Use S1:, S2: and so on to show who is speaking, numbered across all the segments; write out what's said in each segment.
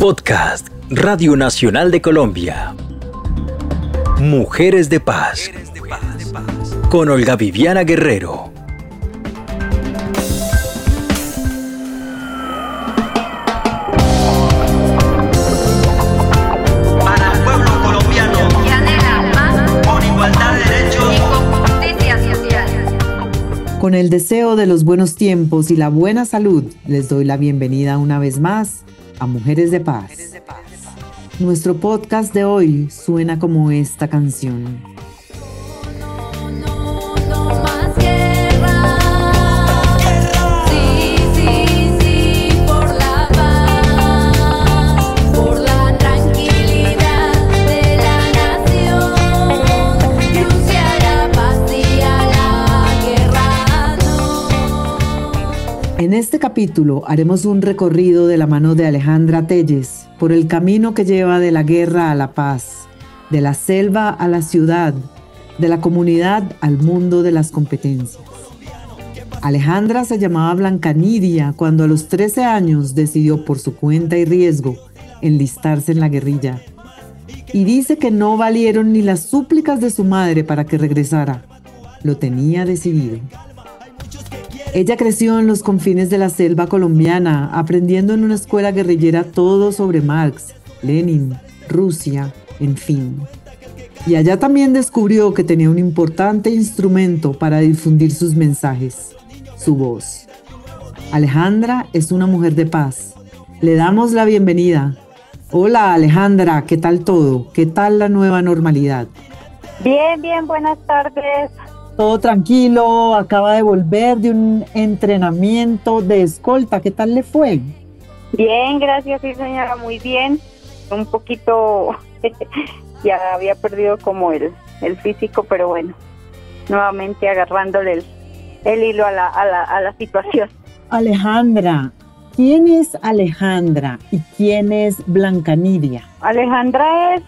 S1: Podcast Radio Nacional de Colombia. Mujeres de Paz. Con Olga Viviana Guerrero.
S2: para el pueblo colombiano
S3: que anhela paz
S2: con igualdad de derechos
S3: y con justicia social.
S4: Con el deseo de los buenos tiempos y la buena salud, les doy la bienvenida una vez más a Mujeres de Paz. Nuestro podcast de hoy suena como esta canción. En este capítulo haremos un recorrido de la mano de Alejandra Telles por el camino que lleva de la guerra a la paz, de la selva a la ciudad, de la comunidad al mundo de las competencias. Alejandra se llamaba Blancanidia cuando a los 13 años decidió por su cuenta y riesgo enlistarse en la guerrilla. Y dice que no valieron ni las súplicas de su madre para que regresara. Lo tenía decidido. Ella creció en los confines de la selva colombiana, aprendiendo en una escuela guerrillera todo sobre Marx, Lenin, Rusia, en fin. Y allá también descubrió que tenía un importante instrumento para difundir sus mensajes, su voz. Alejandra es una mujer de paz. Le damos la bienvenida. Hola Alejandra, ¿qué tal todo? ¿Qué tal la nueva normalidad?
S5: Bien, bien, buenas tardes.
S4: Todo tranquilo, acaba de volver de un entrenamiento de escolta. ¿Qué tal le fue?
S5: Bien, gracias, sí, señora, muy bien. Un poquito, ya había perdido como el, el físico, pero bueno, nuevamente agarrándole el, el hilo a la, a, la, a la situación.
S4: Alejandra, ¿quién es Alejandra y quién es Blancanidia?
S5: Alejandra es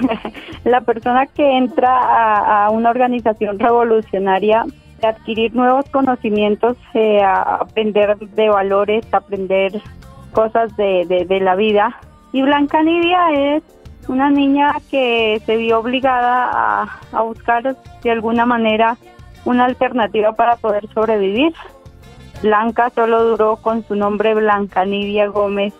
S5: la persona que entra a, una organización revolucionaria de adquirir nuevos conocimientos, eh, a aprender de valores, aprender cosas de la vida. Y Blanca Nidia es una niña que se vio obligada a, a buscar de alguna manera una alternativa para poder sobrevivir. Blanca solo duró con su nombre Blanca Nidia Gómez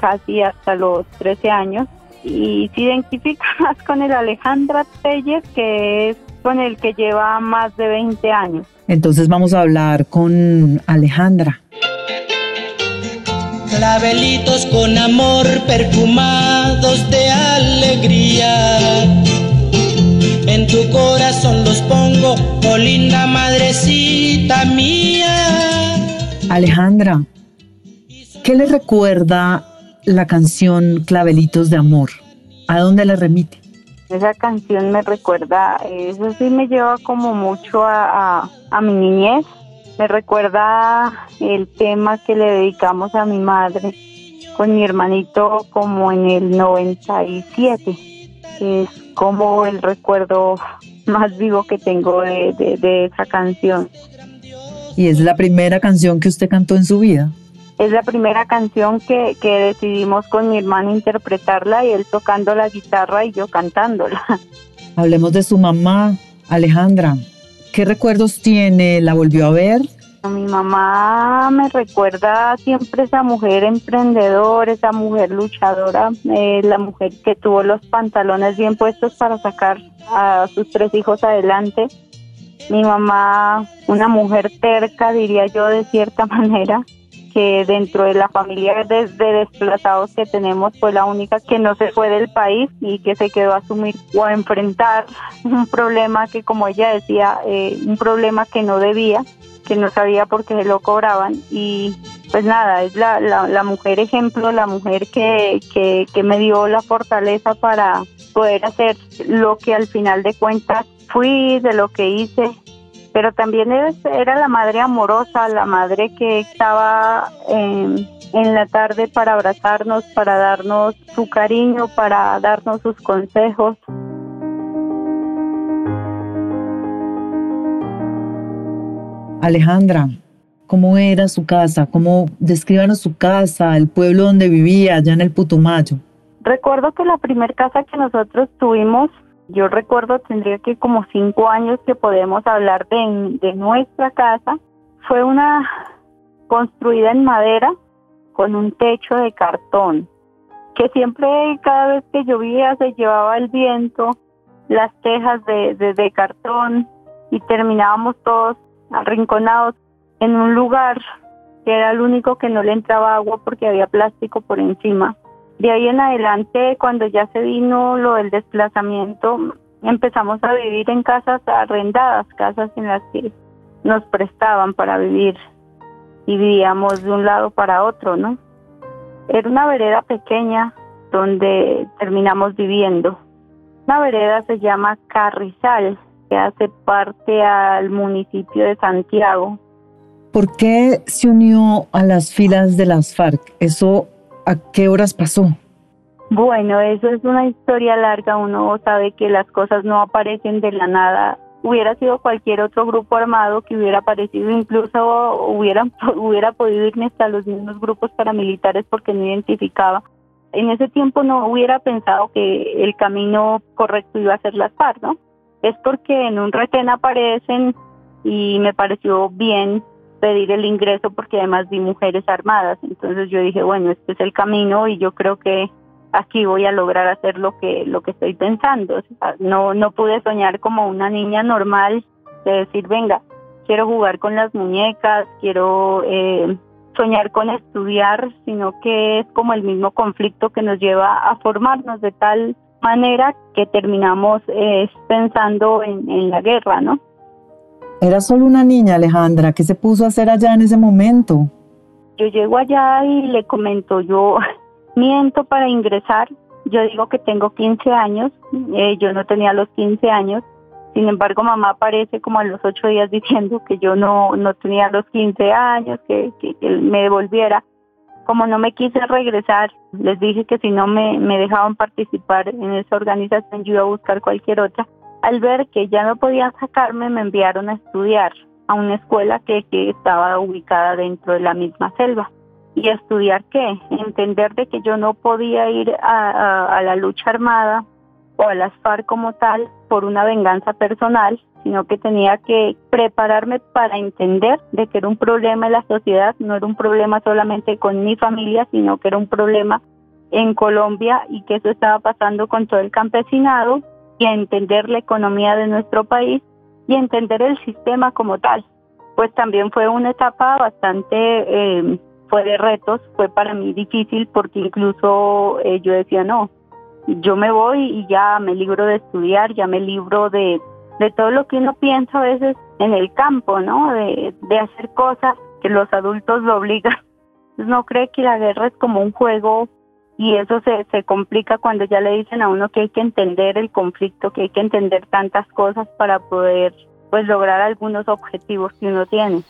S5: casi hasta los 13 años y se identifica más con el Alejandra Telles, que es con el que lleva más de 20 años.
S4: Entonces vamos a hablar con Alejandra.
S6: Clavelitos con amor perfumados de alegría. En tu corazón los pongo, oh linda madrecita mía.
S4: Alejandra, ¿qué le recuerda la canción Clavelitos de Amor? ¿A dónde le remite?
S5: Esa canción me recuerda, eso sí me lleva como mucho a, a, a mi niñez. Me recuerda el tema que le dedicamos a mi madre con mi hermanito como en el 97. Es como el recuerdo más vivo que tengo de, de, de esa canción.
S4: Y es la primera canción que usted cantó en su vida.
S5: Es la primera canción que, que decidimos con mi hermano interpretarla y él tocando la guitarra y yo cantándola.
S4: Hablemos de su mamá, Alejandra. ¿Qué recuerdos tiene? ¿La volvió a ver?
S5: Mi mamá me recuerda siempre esa mujer emprendedora, esa mujer luchadora, eh, la mujer que tuvo los pantalones bien puestos para sacar a sus tres hijos adelante. Mi mamá, una mujer terca, diría yo, de cierta manera, que dentro de la familia de, de, desplazados que tenemos fue la única que no se fue del país y que se quedó a asumir o a enfrentar un problema que, como ella decía, eh, un problema que no debía, que no sabía por qué se lo cobraban. Y pues nada, es la, la, la mujer ejemplo, la mujer que, que, que me dio la fortaleza para poder hacer lo que al final de cuentas fui, de lo que hice pero también era la madre amorosa, la madre que estaba en, en, la tarde para abrazarnos, para darnos su cariño, para darnos sus consejos.
S4: Alejandra, ¿Cómo era su casa? ¿Cómo descríbanos su casa, el pueblo donde vivía, allá en el Putumayo?
S5: Recuerdo que la primera casa que nosotros tuvimos, yo recuerdo tendría que como cinco años que podemos hablar de, nuestra casa, fue una construida en madera con un techo de cartón, que siempre cada vez que llovía se llevaba el viento, las tejas de, de, de cartón y terminábamos todos arrinconados en un lugar que era el único que no le entraba agua porque había plástico por encima. De ahí en adelante, cuando ya se vino lo del desplazamiento, empezamos a vivir en casas arrendadas, casas en las que nos prestaban para vivir y vivíamos de un lado para otro, ¿no? Era una vereda pequeña donde terminamos viviendo. La vereda se llama Carrizal, que hace parte al municipio de Santiago.
S4: ¿Por qué se unió a las filas de las FARC? ¿Eso a qué horas pasó?
S5: Bueno, eso es una historia larga. Uno sabe que las cosas no aparecen de la nada. Hubiera sido cualquier otro grupo armado que hubiera aparecido, incluso hubiera, podido irme hasta los mismos grupos paramilitares porque no identificaba. En ese tiempo no hubiera pensado que el camino correcto iba a ser las FARC, ¿no? Es porque en un retén aparecen y me pareció bien pedir el ingreso porque además vi mujeres armadas. Entonces yo dije, bueno, este es el camino y yo creo que aquí voy a lograr hacer lo que lo que estoy pensando. O sea, no no pude soñar como una niña normal de decir, venga, quiero jugar con las muñecas, quiero eh, soñar con estudiar, sino que es como el mismo conflicto que nos lleva a formarnos de tal manera que terminamos eh, pensando en, en la guerra, ¿no?
S4: Era solo una niña, Alejandra. ¿Qué se puso a hacer allá en ese momento?
S5: Yo llego allá y le comento, yo miento para ingresar. Yo digo que tengo 15 años, eh, yo no tenía los 15 años. Sin embargo, mamá aparece como a los 8 días diciendo que yo no, no tenía los 15 años, que, que, que me devolviera. Como no me quise regresar, les dije que si no me, me dejaban participar en esa organización, yo iba a buscar cualquier otra. Al ver que ya no podían sacarme, me enviaron a estudiar a una escuela que, estaba ubicada dentro de la misma selva. ¿Y estudiar qué? Entender de que yo no podía ir a, a, a la lucha armada o a las FARC como tal por una venganza personal, sino que tenía que prepararme para entender de que era un problema en la sociedad, no era un problema solamente con mi familia, sino que era un problema en Colombia y que eso estaba pasando con todo el campesinado y entender la economía de nuestro país y entender el sistema como tal. Pues también fue una etapa bastante, eh, fue de retos, fue para mí difícil porque incluso eh, yo decía, no, yo me voy y ya me libro de estudiar, ya me libro de, de todo lo que uno piensa a veces en el campo, ¿no? De, de hacer cosas que los adultos lo obligan. No cree que la guerra es como un juego y eso se, se complica cuando ya le dicen a uno que hay que entender el conflicto, que hay que entender tantas cosas para poder pues lograr algunos objetivos que uno tiene.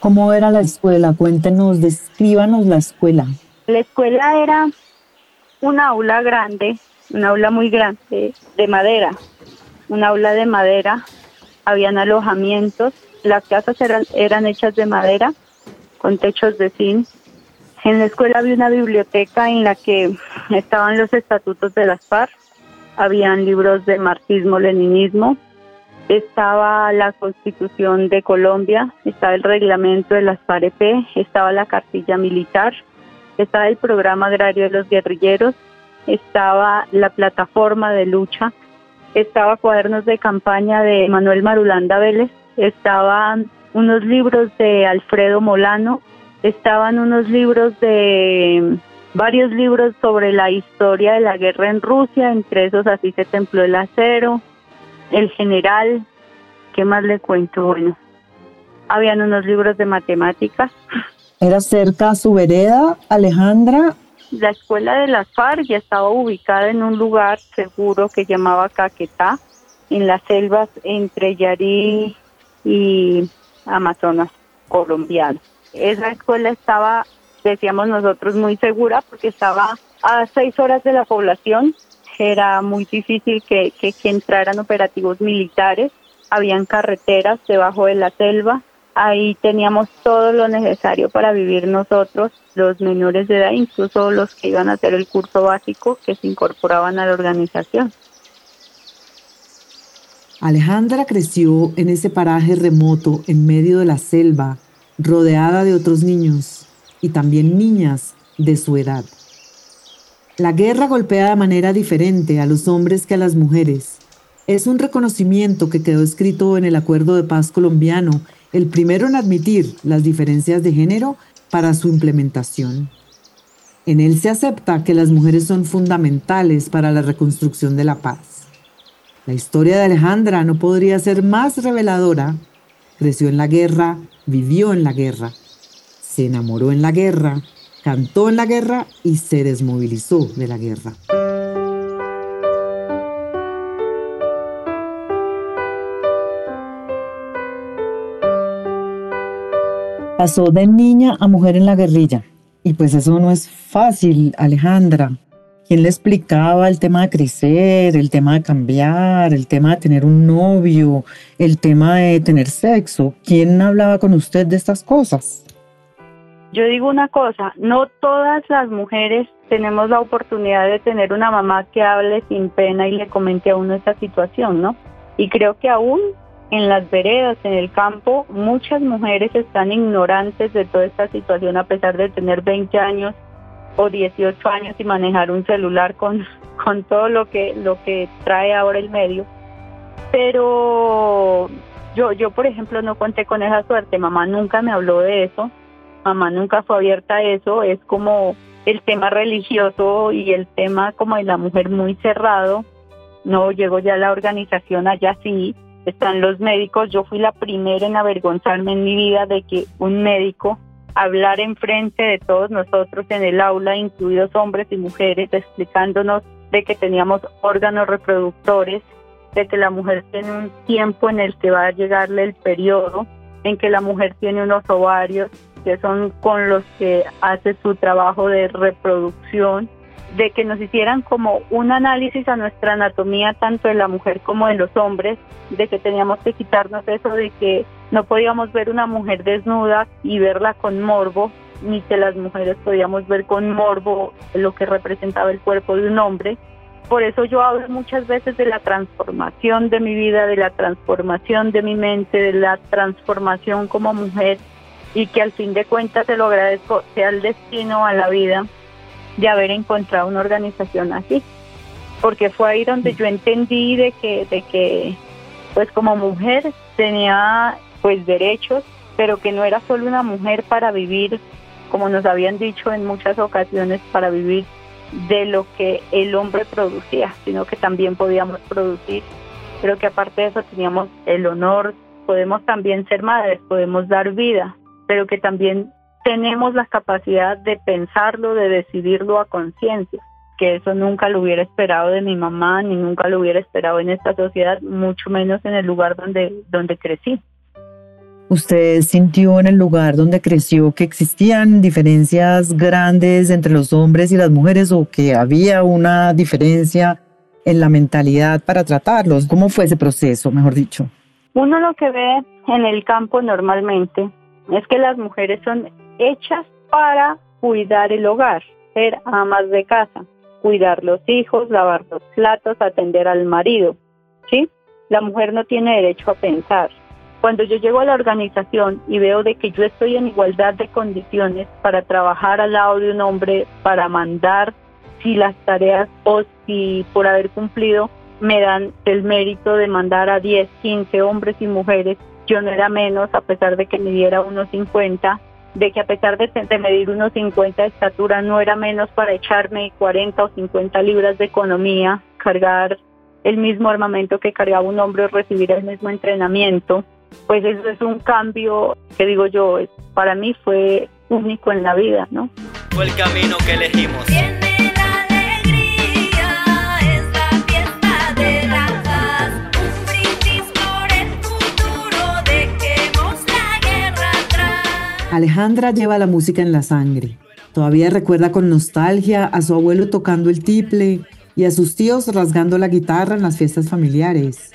S4: ¿Cómo era la escuela? Cuéntenos, descríbanos la escuela.
S5: La escuela era un aula grande, un aula muy grande de madera, un aula de madera, habían alojamientos, las casas eran, eran hechas de madera con techos de zinc. En la escuela había una biblioteca en la que estaban los estatutos de las FARC, habían libros de marxismo-leninismo, estaba la Constitución de Colombia, estaba el reglamento de las FAREP, estaba la cartilla militar, estaba el programa agrario de los guerrilleros, estaba la plataforma de lucha, estaba cuadernos de campaña de Manuel Marulanda Vélez, estaban unos libros de Alfredo Molano, estaban unos libros de varios libros sobre la historia de la guerra en Rusia, entre esos así se templó el acero, el general, ¿qué más le cuento? Bueno, habían unos libros de matemáticas.
S4: ¿Era cerca a su vereda, Alejandra?
S5: La escuela de las FARC ya estaba ubicada en un lugar seguro que llamaba Caquetá, en las selvas entre Yarí y Amazonas colombiano. Esa escuela estaba, decíamos nosotros, muy segura porque estaba a seis horas de la población. Era muy difícil que, que, entraran operativos militares. habían carreteras debajo de la selva, ahí teníamos todo lo necesario para vivir nosotros, los menores de edad, incluso los que iban a hacer el curso básico que se incorporaban a la organización.
S4: Alejandra creció en ese paraje remoto en medio de la selva, rodeada de otros niños y también niñas de su edad. La guerra golpea de manera diferente a los hombres que a las mujeres. Es un reconocimiento que quedó escrito en el Acuerdo de Paz colombiano, el primero en admitir las diferencias de género para su implementación. En él se acepta que las mujeres son fundamentales para la reconstrucción de la paz. La historia de Alejandra no podría ser más reveladora. Creció en la guerra, vivió en la guerra, se enamoró en la guerra, cantó en la guerra y se desmovilizó de la guerra. Pasó de niña a mujer en la guerrilla. Y pues eso no es fácil, Alejandra. ¿Quién le explicaba el tema de crecer, el tema de cambiar, el tema de tener un novio, el tema de tener sexo? ¿Quién hablaba con usted de estas cosas?
S5: Yo digo una cosa, no todas las mujeres tenemos la oportunidad de tener una mamá que hable sin pena y le comente a uno esta situación, ¿no? Y creo que aún en las veredas, en el campo, muchas mujeres están ignorantes de toda esta situación a pesar de tener 20 años o 18 años y manejar un celular con, con todo lo que, lo que trae ahora el medio. Pero yo, yo, por ejemplo, no conté con esa suerte. Mamá nunca me habló de eso. Mamá nunca fue abierta a eso. Es como el tema religioso y el tema como de la mujer muy cerrado. No llegó ya la organización allá sí. Están los médicos. Yo fui la primera en avergonzarme en mi vida de que un médico hablar enfrente de todos nosotros en el aula, incluidos hombres y mujeres, explicándonos de que teníamos órganos reproductores, de que la mujer tiene un tiempo en el que va a llegarle el periodo, en que la mujer tiene unos ovarios que son con los que hace su trabajo de reproducción, de que nos hicieran como un análisis a nuestra anatomía tanto de la mujer como de los hombres, de que teníamos que quitarnos eso de que no podíamos ver una mujer desnuda y verla con morbo, ni que las mujeres podíamos ver con morbo lo que representaba el cuerpo de un hombre. Por eso yo hablo muchas veces de la transformación de mi vida, de la transformación de mi mente, de la transformación como mujer y que al fin de cuentas te lo agradezco, sea el destino a la vida de haber encontrado una organización así. Porque fue ahí donde yo entendí de que, de que pues como mujer tenía pues derechos, pero que no era solo una mujer para vivir, como nos habían dicho en muchas ocasiones, para vivir de lo que el hombre producía, sino que también podíamos producir. Creo que aparte de eso teníamos el honor, podemos también ser madres, podemos dar vida, pero que también tenemos la capacidad de pensarlo, de decidirlo a conciencia, que eso nunca lo hubiera esperado de mi mamá, ni nunca lo hubiera esperado en esta sociedad, mucho menos en el lugar donde, donde crecí.
S4: ¿Usted sintió en el lugar donde creció que existían diferencias grandes entre los hombres y las mujeres o que había una diferencia en la mentalidad para tratarlos? ¿Cómo fue ese proceso, mejor dicho?
S5: Uno lo que ve en el campo normalmente es que las mujeres son hechas para cuidar el hogar, ser amas de casa, cuidar los hijos, lavar los platos, atender al marido. ¿sí? La mujer no tiene derecho a pensar. Cuando yo llego a la organización y veo de que yo estoy en igualdad de condiciones para trabajar al lado de un hombre, para mandar si las tareas o si por haber cumplido me dan el mérito de mandar a 10, 15 hombres y mujeres, yo no era menos a pesar de que me diera unos 50, de que a pesar de, de medir unos 50 de estatura no era menos para echarme 40 o 50 libras de economía, cargar el mismo armamento que cargaba un hombre o recibir el mismo entrenamiento, pues eso es un cambio que digo yo, es- para mí fue único en la vida, ¿no?
S1: Fue el camino que elegimos.
S4: Alejandra lleva la música en la sangre. Todavía recuerda con nostalgia a su abuelo tocando el tiple y a sus tíos rasgando la guitarra en las fiestas familiares.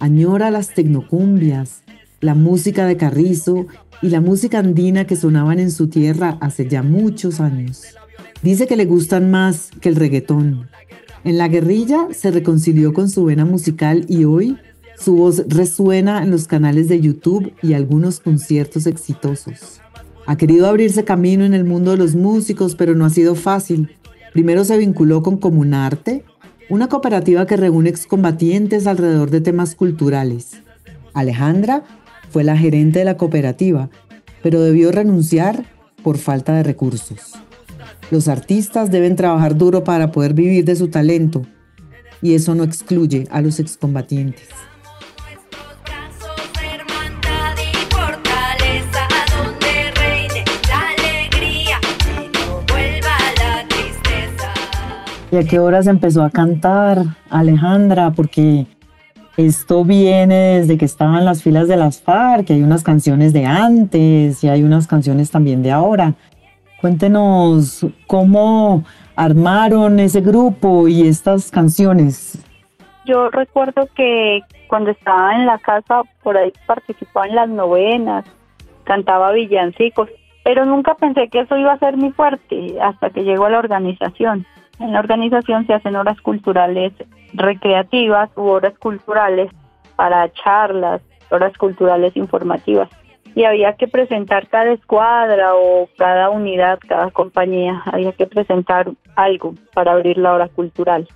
S4: Añora las tecnocumbias, la música de Carrizo y la música andina que sonaban en su tierra hace ya muchos años. Dice que le gustan más que el reggaetón. En la guerrilla se reconcilió con su vena musical y hoy su voz resuena en los canales de YouTube y algunos conciertos exitosos. Ha querido abrirse camino en el mundo de los músicos, pero no ha sido fácil. Primero se vinculó con Comunarte, una cooperativa que reúne excombatientes alrededor de temas culturales. Alejandra fue la gerente de la cooperativa, pero debió renunciar por falta de recursos. Los artistas deben trabajar duro para poder vivir de su talento, y eso no excluye a los excombatientes.
S7: ¿Y
S4: a qué horas empezó a cantar Alejandra? Porque esto viene desde que estaba en las filas de las FARC, hay unas canciones de antes y hay unas canciones también de ahora. Cuéntenos cómo armaron ese grupo y estas canciones.
S5: Yo recuerdo que cuando estaba en la casa, por ahí participaba en las novenas, cantaba villancicos, pero nunca pensé que eso iba a ser mi fuerte hasta que llegó a la organización. En la organización se hacen horas culturales recreativas u horas culturales para charlas, horas culturales informativas. Y había que presentar cada escuadra o cada unidad, cada compañía, había que presentar algo para abrir la hora cultural.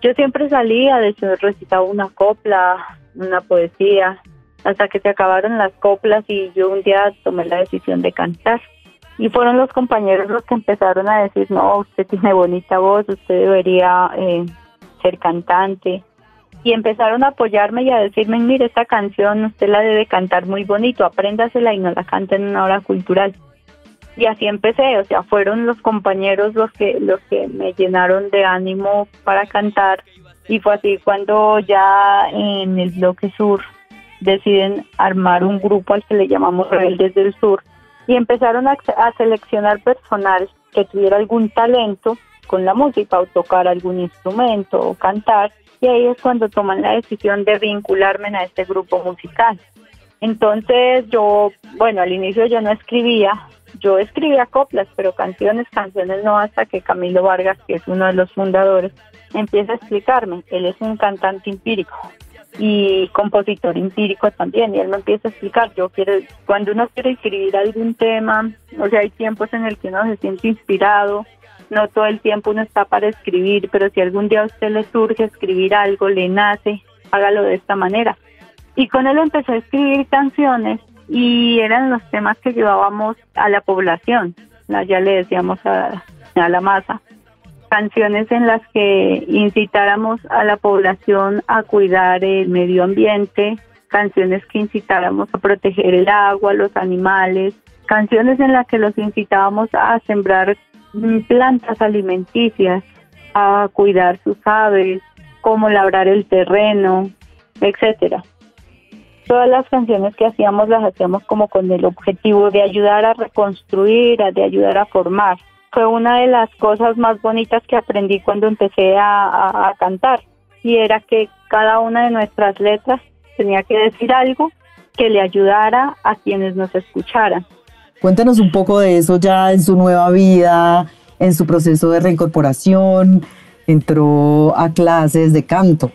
S5: Yo siempre salía, de hecho recitaba una copla, una poesía, hasta que se acabaron las coplas y yo un día tomé la decisión de cantar. Y fueron los compañeros los que empezaron a decir, no, usted tiene bonita voz, usted debería eh, ser cantante. Y empezaron a apoyarme y a decirme, mire, esta canción usted la debe cantar muy bonito, apréndasela y no la cante en una hora cultural. Y así empecé, o sea, fueron los compañeros los que, los que me llenaron de ánimo para cantar. Y fue así cuando ya en el bloque sur deciden armar un grupo al que le llamamos Rebeldes del Sur y empezaron a, seleccionar personal que tuviera algún talento con la música o tocar algún instrumento o cantar y ahí es cuando toman la decisión de vincularme a este grupo musical. Entonces yo, bueno, al inicio yo no escribía, yo escribía coplas, pero canciones, canciones no hasta que Camilo Vargas, que es uno de los fundadores, empieza a explicarme. Él es un cantante empírico y compositor empírico también, y él me empieza a explicar, yo quiero, cuando uno quiere escribir algún tema, o sea, hay tiempos en el que uno se siente inspirado, no todo el tiempo uno está para escribir, pero si algún día a usted le surge escribir algo, le nace, hágalo de esta manera. Y con él empecé a escribir canciones y eran los temas que llevábamos a la población, ya le decíamos a, a la masa canciones en las que incitáramos a la población a cuidar el medio ambiente, canciones que incitáramos a proteger el agua, los animales, canciones en las que los incitábamos a sembrar mm, plantas alimenticias, a cuidar sus aves, cómo labrar el terreno, etcétera. Todas las canciones que hacíamos las hacíamos como con el objetivo de ayudar a reconstruir, de ayudar a formar fue una de las cosas más bonitas que aprendí cuando empecé a, cantar y era que cada una de nuestras letras tenía que decir algo que le ayudara a quienes nos escucharan.
S4: Cuéntanos un poco de eso ya en su nueva vida, en su proceso de reincorporación, entró a clases de canto.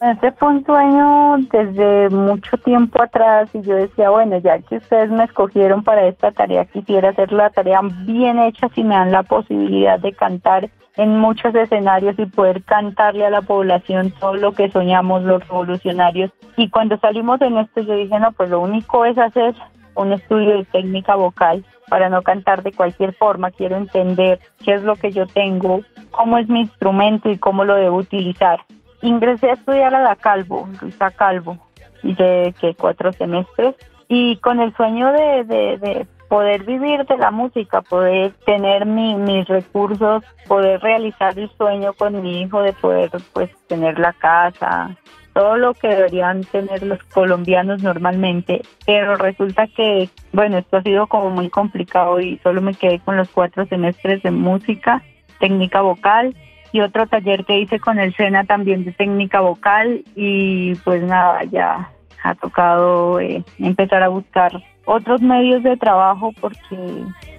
S5: Este fue un sueño desde mucho tiempo atrás y yo decía, bueno, ya que ustedes me escogieron para esta tarea, quisiera hacer la tarea bien hecha si me dan la posibilidad de cantar en muchos escenarios y poder cantarle a la población todo lo que soñamos los revolucionarios. Y cuando salimos en esto yo dije, no, pues lo único es hacer un estudio de técnica vocal para no cantar de cualquier forma, quiero entender qué es lo que yo tengo, cómo es mi instrumento y cómo lo debo utilizar ingresé a estudiar a la Calvo, Luisa Calvo, de que cuatro semestres, y con el sueño de, de, de, poder vivir de la música, poder tener mi, mis recursos, poder realizar el sueño con mi hijo de poder pues tener la casa, todo lo que deberían tener los colombianos normalmente, pero resulta que, bueno, esto ha sido como muy complicado y solo me quedé con los cuatro semestres de música, técnica vocal y otro taller que hice con el SENA también de técnica vocal y pues nada, ya ha tocado eh, empezar a buscar otros medios de trabajo porque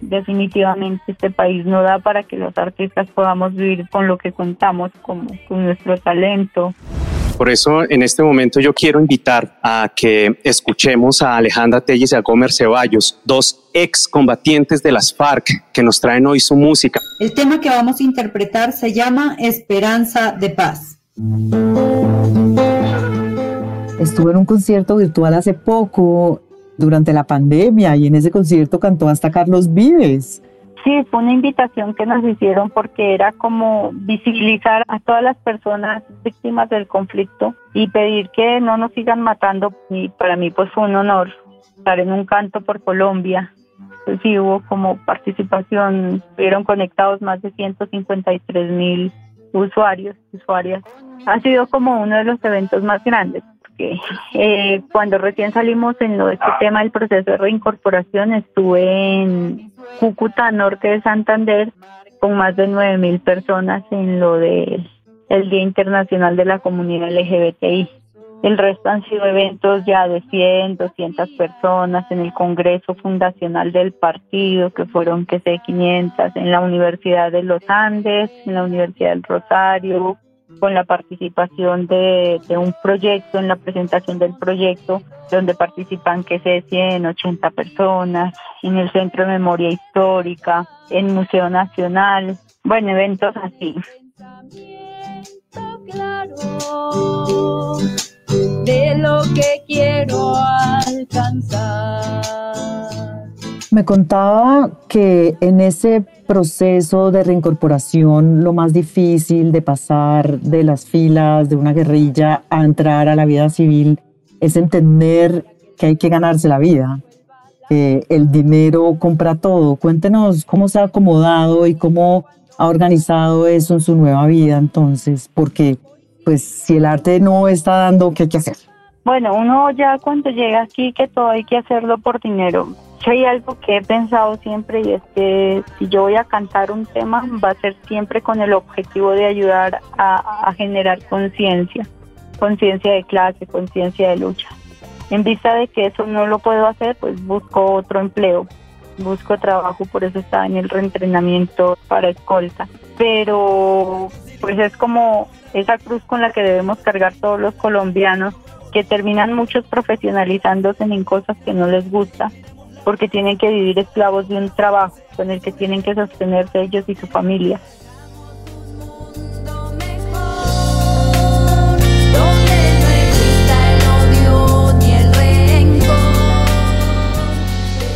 S5: definitivamente este país no da para que los artistas podamos vivir con lo que contamos, como con nuestro talento.
S8: Por eso en este momento yo quiero invitar a que escuchemos a Alejandra Telles y a Gomer Ceballos, dos excombatientes de las FARC que nos traen hoy su música.
S9: El tema que vamos a interpretar se llama Esperanza de Paz.
S4: Estuve en un concierto virtual hace poco, durante la pandemia, y en ese concierto cantó hasta Carlos Vives.
S5: Sí, fue una invitación que nos hicieron porque era como visibilizar a todas las personas víctimas del conflicto y pedir que no nos sigan matando. Y para mí pues fue un honor estar en un canto por Colombia. Pues sí, hubo como participación, estuvieron conectados más de 153 mil usuarios, usuarias. Ha sido como uno de los eventos más grandes. Porque, eh, cuando recién salimos en lo de este tema del proceso de reincorporación, estuve en Cúcuta, norte de Santander, con más de 9 mil personas en lo de el Día Internacional de la Comunidad LGBTI. El resto han sido eventos ya de 100, 200 personas en el Congreso Fundacional del Partido, que fueron, que sé, 500, en la Universidad de los Andes, en la Universidad del Rosario, con la participación de, un proyecto, en la presentación del proyecto, donde participan, que sé, 100, 80 personas, en el Centro de Memoria Histórica, en Museo Nacional, bueno, eventos así.
S7: de lo que quiero alcanzar.
S4: Me contaba que en ese proceso de reincorporación lo más difícil de pasar de las filas de una guerrilla a entrar a la vida civil es entender que hay que ganarse la vida, que el dinero compra todo. Cuéntenos cómo se ha acomodado y cómo ha organizado eso en su nueva vida entonces, porque pues si el arte no está dando, ¿qué hay que hacer?
S5: Bueno, uno ya cuando llega aquí que todo hay que hacerlo por dinero. Hay algo que he pensado siempre y es que si yo voy a cantar un tema va a ser siempre con el objetivo de ayudar a, a generar conciencia, conciencia de clase, conciencia de lucha. En vista de que eso no lo puedo hacer, pues busco otro empleo, busco trabajo, por eso estaba en el reentrenamiento para escolta. Pero pues es como esa cruz con la que debemos cargar todos los colombianos, que terminan muchos profesionalizándose en cosas que no les gusta, porque tienen que vivir esclavos de un trabajo con el que tienen que sostenerse ellos y su familia.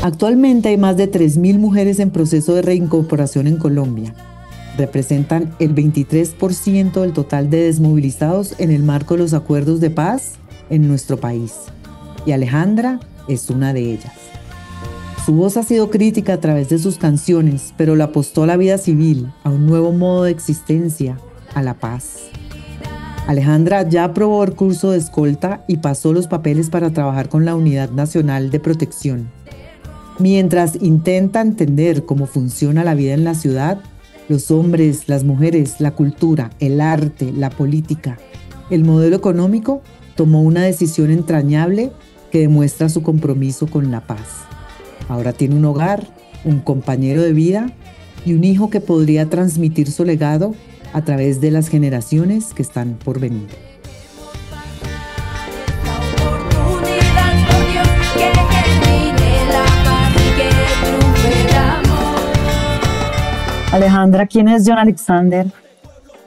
S4: Actualmente hay más de 3.000 mujeres en proceso de reincorporación en Colombia. Representan el 23% del total de desmovilizados en el marco de los acuerdos de paz en nuestro país. Y Alejandra es una de ellas. Su voz ha sido crítica a través de sus canciones, pero la apostó a la vida civil, a un nuevo modo de existencia, a la paz. Alejandra ya aprobó el curso de escolta y pasó los papeles para trabajar con la Unidad Nacional de Protección. Mientras intenta entender cómo funciona la vida en la ciudad, los hombres, las mujeres, la cultura, el arte, la política, el modelo económico, tomó una decisión entrañable que demuestra su compromiso con la paz. Ahora tiene un hogar, un compañero de vida y un hijo que podría transmitir su legado a través de las generaciones que están por venir. Alejandra, ¿quién es John Alexander?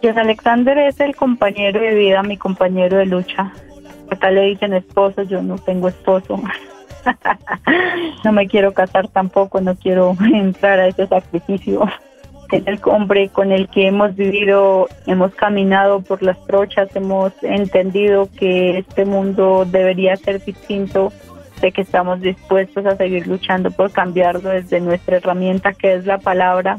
S5: John Alexander es el compañero de vida, mi compañero de lucha. Acá le dicen esposo, yo no tengo esposo. no me quiero casar tampoco, no quiero entrar a ese sacrificio. El hombre con el que hemos vivido, hemos caminado por las trochas, hemos entendido que este mundo debería ser distinto, de que estamos dispuestos a seguir luchando por cambiarlo desde nuestra herramienta que es la palabra,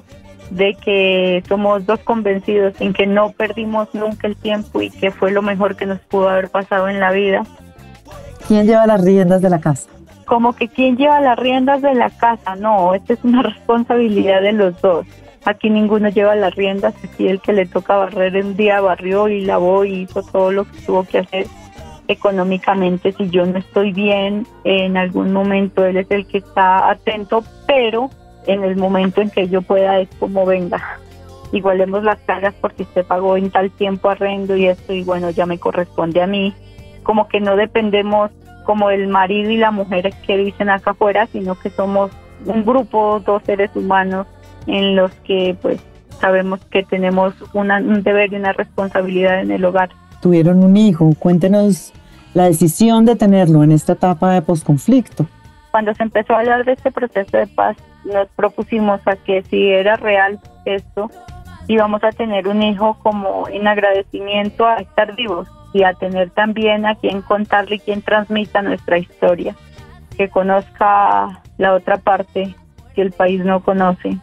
S5: de que somos dos convencidos en que no perdimos nunca el tiempo y que fue lo mejor que nos pudo haber pasado en la vida.
S4: ¿Quién lleva las riendas de la casa?
S5: Como que quién lleva las riendas de la casa, no, esta es una responsabilidad de los dos. Aquí ninguno lleva las riendas, aquí el que le toca barrer un día barrió y lavó y hizo todo lo que tuvo que hacer económicamente. Si yo no estoy bien, en algún momento él es el que está atento, pero en el momento en que yo pueda es como venga. Igualemos las cargas porque usted pagó en tal tiempo arrendo y esto y bueno, ya me corresponde a mí. Como que no dependemos como el marido y la mujer que dicen acá afuera, sino que somos un grupo, dos seres humanos en los que pues sabemos que tenemos una, un deber y una responsabilidad en el hogar.
S4: Tuvieron un hijo, cuéntenos la decisión de tenerlo en esta etapa de posconflicto.
S5: Cuando se empezó a hablar de este proceso de paz, nos propusimos a que si era real esto, íbamos a tener un hijo como en agradecimiento a estar vivos y a tener también a quien contarle y quien transmita nuestra historia, que conozca la otra parte que el país no conoce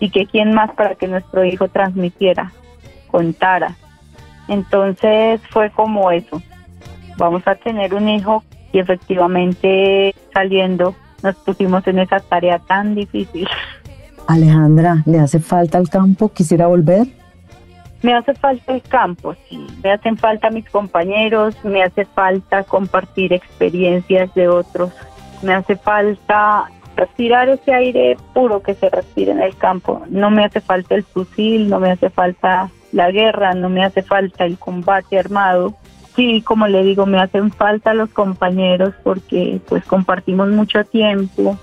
S5: y que quién más para que nuestro hijo transmitiera, contara. Entonces fue como eso, vamos a tener un hijo y efectivamente saliendo nos pusimos en esa tarea tan difícil.
S4: Alejandra, ¿le hace falta el campo? ¿Quisiera volver?
S5: Me hace falta el campo, sí. Me hacen falta mis compañeros, me hace falta compartir experiencias de otros, me hace falta respirar ese aire puro que se respira en el campo. No me hace falta el fusil, no me hace falta la guerra, no me hace falta el combate armado. Sí, como le digo, me hacen falta los compañeros porque pues compartimos mucho tiempo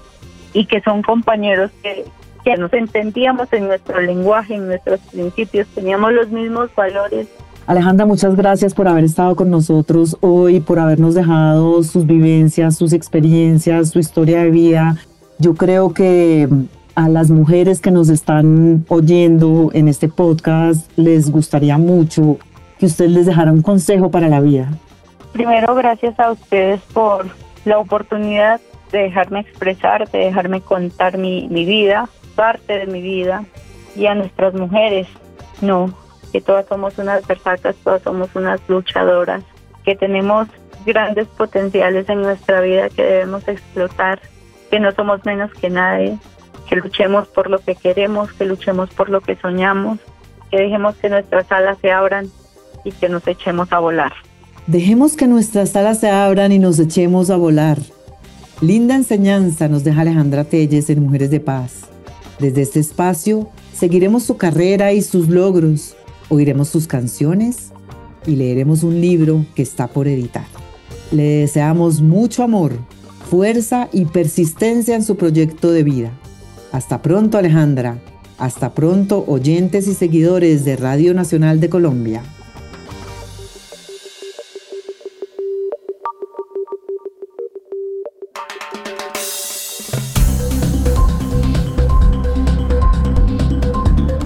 S5: y que son compañeros que, que nos entendíamos en nuestro lenguaje, en nuestros principios, teníamos los mismos valores.
S4: Alejandra, muchas gracias por haber estado con nosotros hoy, por habernos dejado sus vivencias, sus experiencias, su historia de vida. Yo creo que a las mujeres que nos están oyendo en este podcast les gustaría mucho que usted les dejara un consejo para la vida.
S5: Primero, gracias a ustedes por la oportunidad de dejarme expresar, de dejarme contar mi, mi vida, parte de mi vida, y a nuestras mujeres, no, que todas somos unas versacas, todas somos unas luchadoras, que tenemos grandes potenciales en nuestra vida que debemos explotar, que no somos menos que nadie, que luchemos por lo que queremos, que luchemos por lo que soñamos, que dejemos que nuestras alas se abran y que nos echemos a volar.
S4: Dejemos que nuestras alas se abran y nos echemos a volar. Linda enseñanza nos deja Alejandra Telles en Mujeres de Paz. Desde este espacio seguiremos su carrera y sus logros, oiremos sus canciones y leeremos un libro que está por editar. Le deseamos mucho amor, fuerza y persistencia en su proyecto de vida. Hasta pronto Alejandra. Hasta pronto oyentes y seguidores de Radio Nacional de Colombia.